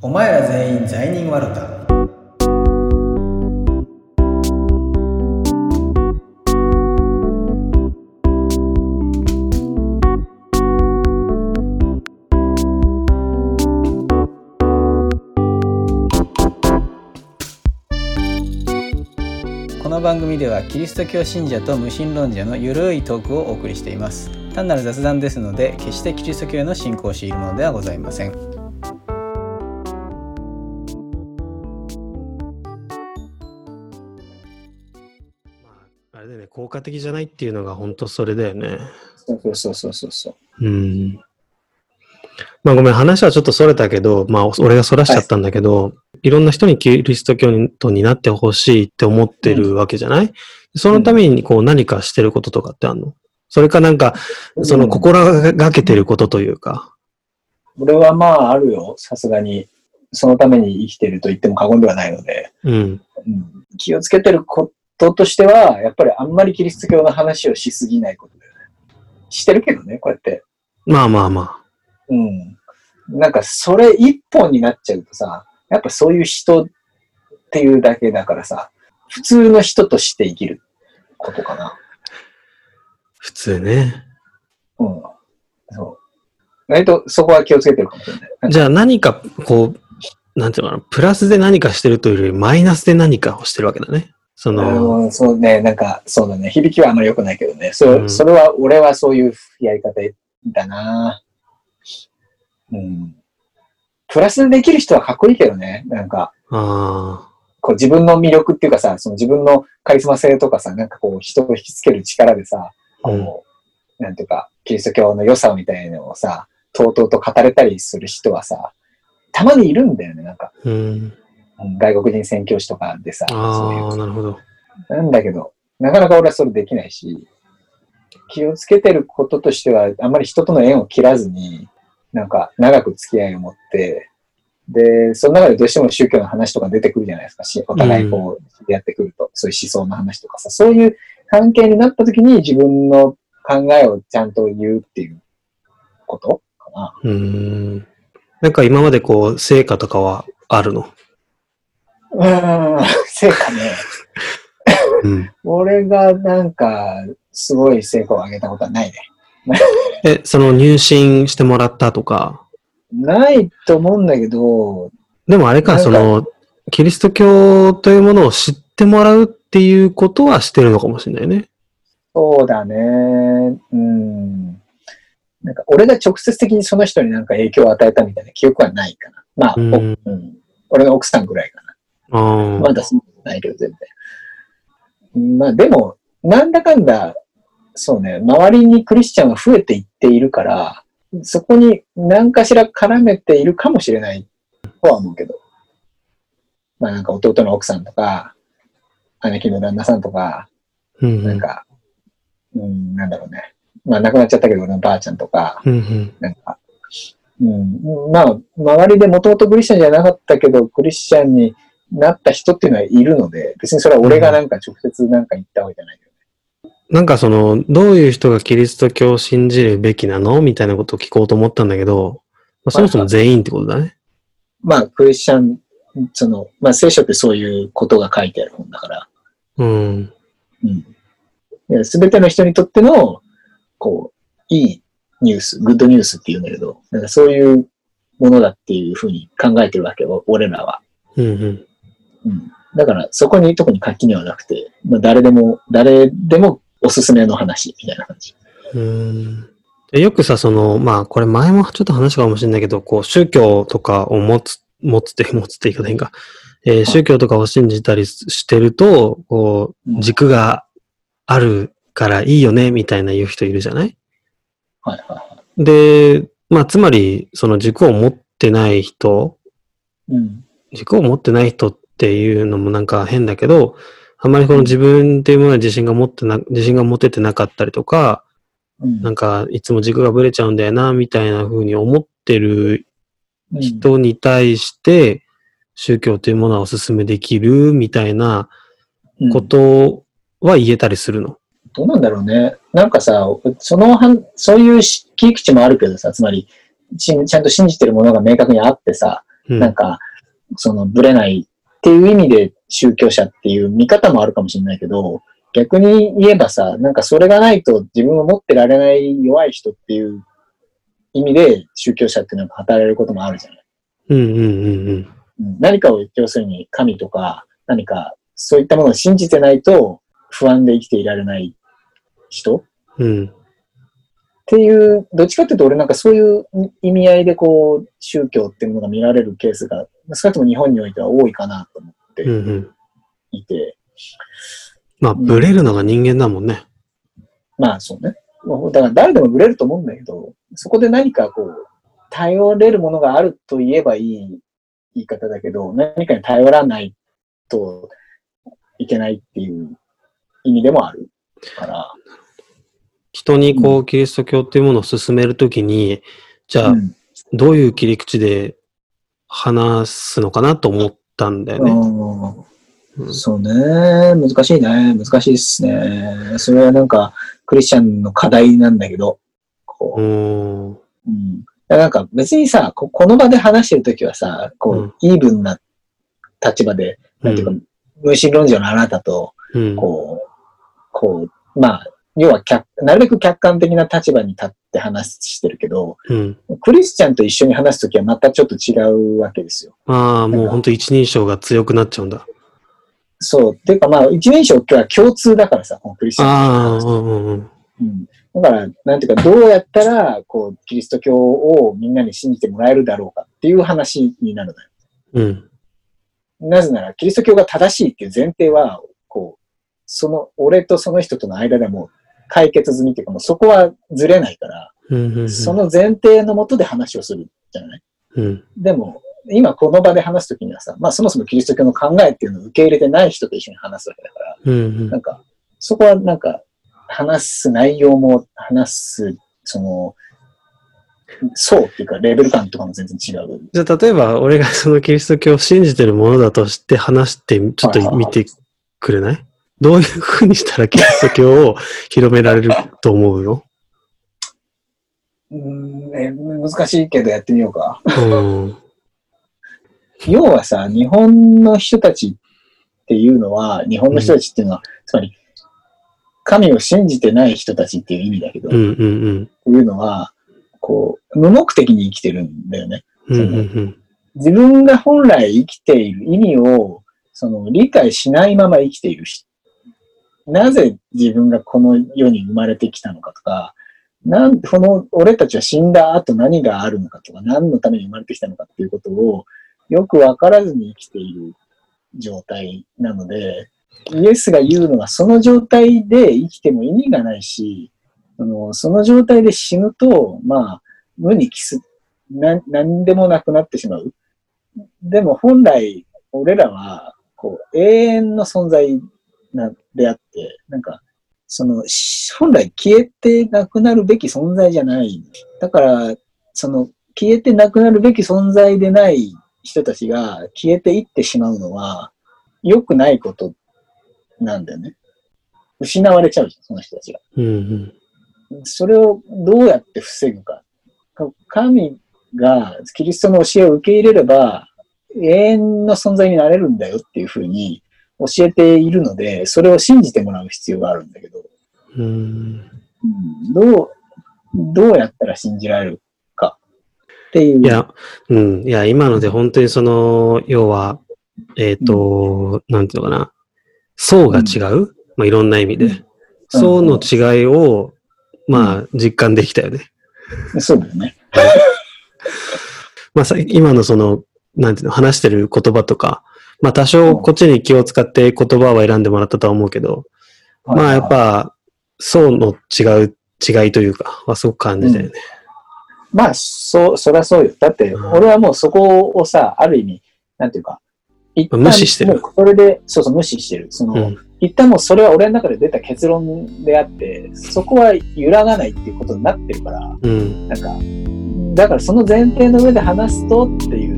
お前ら全員罪人ワルタこの番組ではキリスト教信者と無神論者のゆるいトークをお送りしています。単なる雑談ですので決してキリスト教への信仰を強いるものではございません。果的じゃないっていうのが本当それだよね。そうそうそうそうそう。うん。まあごめん、話はちょっとそれたけど、まあ俺がそらしちゃったんだけど、い、ろんな人にキリスト教徒になってほしいって思ってるわけじゃない、そのためにこう何かしてることとかってあるの？それかなんか、その心がけてることというか。俺はまああるよ、さすがに。そのために生きてると言っても過言ではないので、うん。うん、気をつけてることとしては、やっぱりあんまりキリスト教の話をしすぎないことだよね。してるけどね、こうやって。まあまあまうん。なんかそれ一本になっちゃうとさ、やっぱそういう人っていうだけだからさ、普通の人として生きることかな。あ。普通ね。うん。そう。割とそこは気をつけてるかもしれない。じゃあ何かこう、なんていうのかな、プラスで何かしてるというよりマイナスで何かをしてるわけだね。その、うん、そうね、なんか、そうだね。響きはあんまり良くないけどね。そ,、うんそれは、俺はそういうやり方だなうん。プラスできる人はかっこいいけどね。なんか、あこう自分の魅力っていうかさ、その自分のカリスマ性とかさ、なんかこう人を引きつける力でさ、あ、うんなんていうか、キリスト教の良さみたいなのをさ、とうとうと語れたりする人はさ、たまにいるんだよね、なんか。うん。うん外国人宣教師とかでさ、そういうああ、なるほど。なんだけど、なかなか俺はそれできないし、気をつけてることとしては、あんまり人との縁を切らずに、なんか長く付き合いを持って、で、その中でどうしても宗教の話とか出てくるじゃないですか。しお互いこう、知り合ってくると、そういう思想の話とかさ、そういう関係になった時に自分の考えをちゃんと言うっていうことかな。うーん。なんか今までこう、成果とかはあるの？うーん、成果ね。うん。俺がなんか、すごい成果を上げたことはないね。え、その入信してもらったとか、ないと思うんだけど、でもあれか、その、キリスト教というものを知ってもらうっていうことはしてるのかもしれないね。そうだね。うん。なんか、俺が直接的にその人になんか影響を与えたみたいな記憶はないかな。まあ、おうんうん、俺の奥さんぐらいかな。まだそんなことないけど、全然。まあ、でも、なんだかんだ、そうね、周りにクリスチャンが増えていっているから、そこに何かしら絡めているかもしれないとは思うけど。まあなんか弟の奥さんとか、姉貴の旦那さんとか、うんうん。なんか、うん、なんだろうね。まあ亡くなっちゃったけど、俺のばあちゃんとか、うんうん。なんか、うん、まあ、周りでもともとクリスチャンじゃなかったけど、クリスチャンになった人っていうのはいるので、別にそれは俺がなんか直接なんか言ったわけじゃないよね。なんかその、どういう人がキリスト教を信じるべきなの？みたいなことを聞こうと思ったんだけど、まあ、そもそも全員ってことだね。まあ、クリスチャン、その、まあ、聖書ってそういうことが書いてある本だから、うん。うん。すべての人にとっての、こう、いいニュース、グッドニュースって言うんだけど、なんかそういうものだっていうふうに考えてるわけよ、俺らは。うんうん。うん。だから、そこに特に活気にはなくて、まあ、誰でも、誰でもおすすめの話みたいな感じ。うんでよくさ、その、まあ、これ前もちょっと話したかもしれないけど、こう、宗教とかを持つ、持つって、持つって言い方変か。えー宗教とかを信じたりしてると、こう、うん軸があるからいいよね、みたいな言う人いるじゃない？はいはいはで、まあ、つまり、その軸を持ってない人、い。うん。軸を持ってない人っていうのもなんか変だけど、あんまりこの自分っていうものに自信が持ってな、自信が持ててなかったりとか、うん。なんかいつも軸がぶれちゃうんだよな、みたいな風に思ってるうん人に対して、宗教というものはお勧めできるみたいなうんことは言えたりするの。どうなんだろうね。なんかさ、そのはん、そういうし切り口もあるけどさ、つまり、しちゃんと信じてるものが明確にあってさ、うんなんか、その、ぶれないっていう意味で宗教者っていう見方もあるかもしれないけど、逆に言えばさ、なんかそれがないと自分を持ってられない弱い人っていう意味で宗教者っていうのは働れることもあるじゃない。うんうんうんうん何かを要するに神とか何かそういったものを信じてないと不安で生きていられない人っうん。うん。ていう、どっちかっていうと俺なんかそういう意味合いでこう宗教っていうものが見られるケースが少なくとも日本においては多いかなと思ってうんうん。いて、まあ、ブレるのが人間だもんね。まあそうね。だから誰でもブレると思うんだけど、そこで何かこう、頼れるものがあると言えばいい言い方だけど、何かに頼らないといけないっていう意味でもあるから。人にこう、キリスト教っていうものを進めるときに、じゃあう、んどういう切り口で話すのかなと思ったんだよね。そうね。難しいね。難しいっすね。それはなんか、クリスチャンの課題なんだけど、こうう、ん。うん。なんか別にさ、ここの場で話してるときはさ、こうんう、イーブンな立場で、なんていうか、無神論者のあなたと、うん。こう、こう、まあ、要は客、なるべく客観的な立場に立って話してるけど、うん。クリスチャンと一緒に話すときはまたちょっと違うわけですよ。ああ、もう本当一人称が強くなっちゃうんだ。そう。っていうかまあ、一人称は共通だからさ、このクリスチャンああ、うんうんうん。うん。だから、なんていうか、どうやったら、こう、キリスト教をみんなに信じてもらえるだろうかっていう話になるのよ。うん。なぜなら、キリスト教が正しいっていう前提は、こう、その、俺とその人との間でも解決済みっていうか、もうそこはずれないから、うんうんうん。その前提のもとで話をするじゃない？うん。でも、今この場で話すときにはさ、まあそもそもキリスト教の考えっていうのを受け入れてない人と一緒に話すわけだから、うんうんなんか、そこはなんか、話す内容も、話す、その、そうっていうか、レベル感とかも全然違う。じゃあ、例えば、俺がそのキリスト教を信じてるものだとして話して、ちょっと見てくれない？どういうふうにしたらキリスト教を広められると思うようーん、え難しいけどやってみようか。うん。要はさ、日本の人たちっていうのは、日本の人たちっていうのは、つまり、神を信じてない人たちっていう意味だけど、うんとうんいうのは、こう、無目的に生きてるんだよね。うん。うんうん自分が本来生きている意味を、その、理解しないまま生きているし、なぜ自分がこの世に生まれてきたのかとか、なんこの俺たちは死んだ後何があるのかとか、何のために生まれてきたのかっていうことをよくわからずに生きている状態なので、イエスが言うのはその状態で生きても意味がないし、あのその状態で死ぬと、まあ、無に帰す、な何でもなくなってしまう。でも本来、俺らは、こう、永遠の存在な、であって、なんか、その、し本来消えてなくなるべき存在じゃない。だから、その、消えてなくなるべき存在でない人たちが消えていってしまうのは、良くないことなんだよね。失われちゃうじゃん、その人たちが。うんうん。それをどうやって防ぐか。か神がキリストの教えを受け入れれば永遠の存在になれるんだよっていうふうに教えているので、それを信じてもらう必要があるんだけど、うんうん、どう、どうやったら信じられるかっていう。いや、うん。いや、今ので本当にその、要は、えっ、と、なんていうのかな。層が違う、まあ、いろんな意味で。うん層の違いを、まあ、実感できたよね。そうだよね。まあ、さ今のその、なんていうの、話してる言葉とか、まあ、多少こっちに気を使って言葉は選んでもらったとは思うけど、まあ、やっぱ、層の違う、違いというか、はすごく感じたよね。まあ、そう、そりゃそうよ。だって、うん俺はもうそこをさ、ある意味、なんていうか、一旦無視してるそれで、そうそう、無視してる。その、うん一旦もうそれは俺の中で出た結論であって、そこは揺らがないっていうことになってるから、うん。なんか、だからその前提の上で話すとってい